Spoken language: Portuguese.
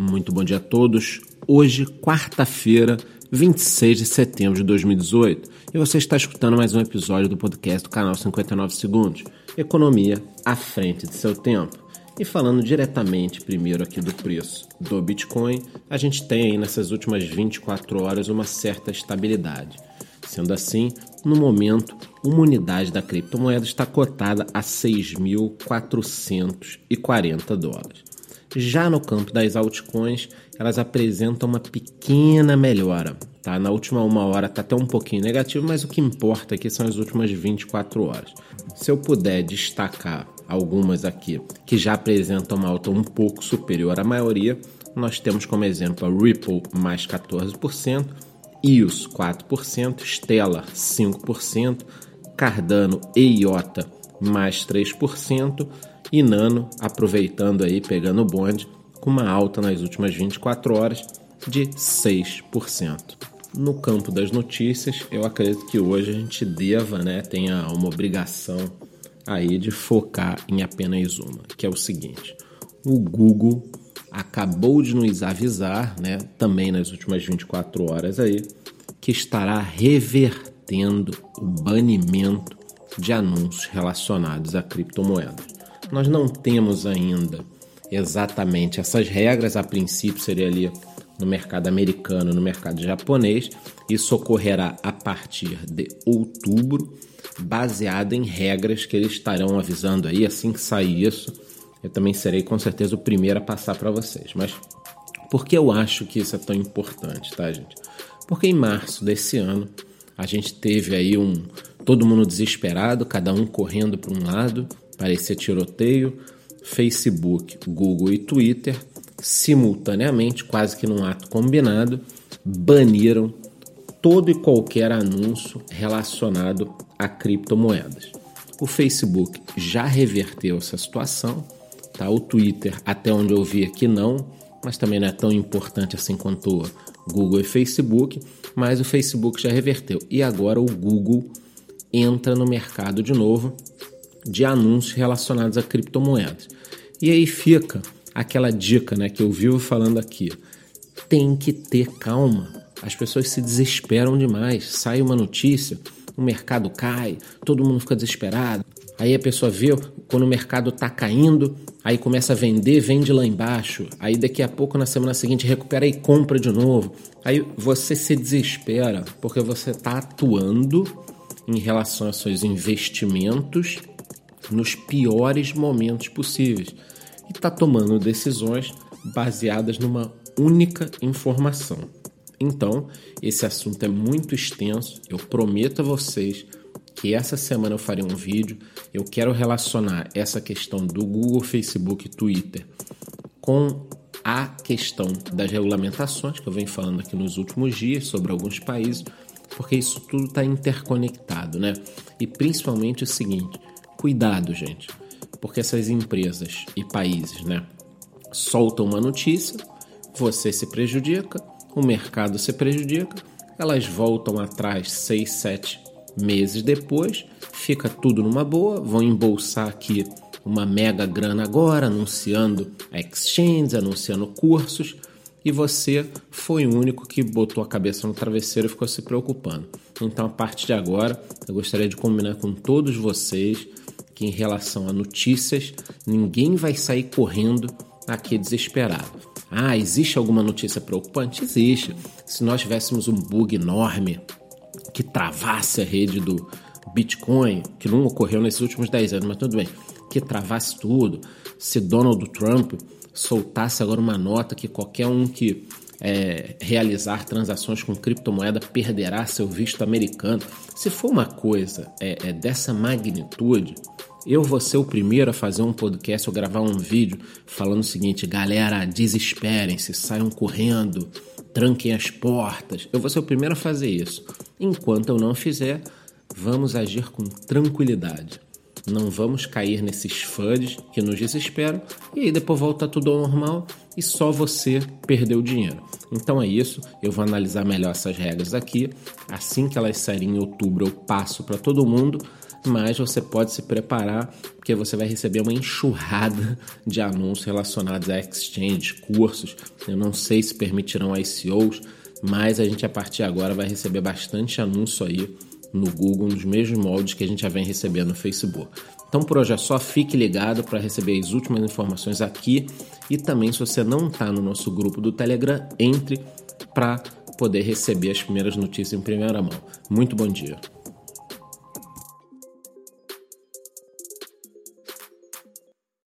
Muito bom dia a todos. Hoje, quarta-feira, 26 de setembro de 2018, e você está escutando mais um episódio do podcast do canal 59 Segundos Economia à frente de seu tempo. E falando diretamente primeiro aqui do preço do Bitcoin, a gente tem aí nessas últimas 24 horas uma certa estabilidade. Sendo assim, no momento, uma unidade da criptomoeda está cotada a 6.440 dólares. Já no campo das altcoins, elas apresentam uma pequena melhora. Tá? Na última uma hora está até um pouquinho negativo, mas o que importa aqui são as últimas 24 horas. Se eu puder destacar algumas aqui que já apresentam uma alta um pouco superior à maioria, nós temos como exemplo a Ripple mais 14%, EOS 4%, Stellar 5%, Cardano e IOTA mais 3% e Nano aproveitando aí, pegando o bonde, com uma alta nas últimas 24 horas de 6%. No campo das notícias, eu acredito que hoje a gente deva, né, tenha uma obrigação aí de focar em apenas uma, que é o seguinte: o Google acabou de nos avisar, né, também nas últimas 24 horas aí, que estará revertendo o banimento de anúncios relacionados a criptomoedas. Nós não temos ainda exatamente essas regras, a princípio seria ali no mercado americano, no mercado japonês. Isso ocorrerá a partir de outubro, baseado em regras que eles estarão avisando aí assim que sair isso eu também serei com certeza o primeiro a passar para vocês. Mas por que eu acho que isso é tão importante, tá, gente? Porque em março desse ano a gente teve aí um todo mundo desesperado, cada um correndo para um lado, parecia tiroteio. Facebook, Google e Twitter simultaneamente, quase que num ato combinado, baniram todo e qualquer anúncio relacionado a criptomoedas. O Facebook já reverteu essa situação Tá? O Twitter, até onde eu vi aqui, não, mas também não é tão importante assim quanto Google e Facebook. Mas o Facebook já reverteu. E agora o Google entra no mercado de novo de anúncios relacionados a criptomoedas. E aí fica aquela dica né, que eu vivo falando aqui. Tem que ter calma. As pessoas se desesperam demais. Sai uma notícia, o mercado cai, todo mundo fica desesperado. Aí a pessoa vê quando o mercado está caindo, aí começa a vender, vende lá embaixo. Aí daqui a pouco, na semana seguinte, recupera e compra de novo. Aí você se desespera porque você está atuando em relação aos seus investimentos nos piores momentos possíveis e está tomando decisões baseadas numa única informação. Então, esse assunto é muito extenso, eu prometo a vocês que essa semana eu farei um vídeo. Eu quero relacionar essa questão do Google, Facebook e Twitter com a questão das regulamentações que eu venho falando aqui nos últimos dias sobre alguns países, porque isso tudo está interconectado, né? E principalmente o seguinte: cuidado, gente, porque essas empresas e países, né, soltam uma notícia, você se prejudica, o mercado se prejudica, elas voltam atrás 6, 7, Meses depois, fica tudo numa boa, vão embolsar aqui uma mega grana agora, anunciando a exchange, anunciando cursos, e você foi o único que botou a cabeça no travesseiro e ficou se preocupando. Então, a partir de agora, eu gostaria de combinar com todos vocês que, em relação a notícias, ninguém vai sair correndo aqui desesperado. Ah, existe alguma notícia preocupante? Existe. Se nós tivéssemos um bug enorme que travasse a rede do Bitcoin, que não ocorreu nesses últimos 10 anos, mas tudo bem, que travasse tudo, se Donald Trump soltasse agora uma nota que qualquer um que é, realizar transações com criptomoeda perderá seu visto americano. Se for uma coisa é, é dessa magnitude, eu vou ser o primeiro a fazer um podcast ou gravar um vídeo falando o seguinte: galera, desesperem-se, saiam correndo, tranquem as portas. Eu vou ser o primeiro a fazer isso. Enquanto eu não fizer, vamos agir com tranquilidade. Não vamos cair nesses FUDs que nos desesperam e aí depois volta tudo ao normal e só você perdeu dinheiro. Então é isso, eu vou analisar melhor essas regras aqui. Assim que elas saírem em outubro, eu passo para todo mundo. Mas você pode se preparar porque você vai receber uma enxurrada de anúncios relacionados a exchange, cursos. Eu não sei se permitirão ICOs, mas a gente a partir de agora vai receber bastante anúncio aí no Google, nos mesmos moldes que a gente já vem recebendo no Facebook. Então por hoje é só, fique ligado para receber as últimas informações aqui e também se você não está no nosso grupo do Telegram, entre para poder receber as primeiras notícias em primeira mão. Muito bom dia.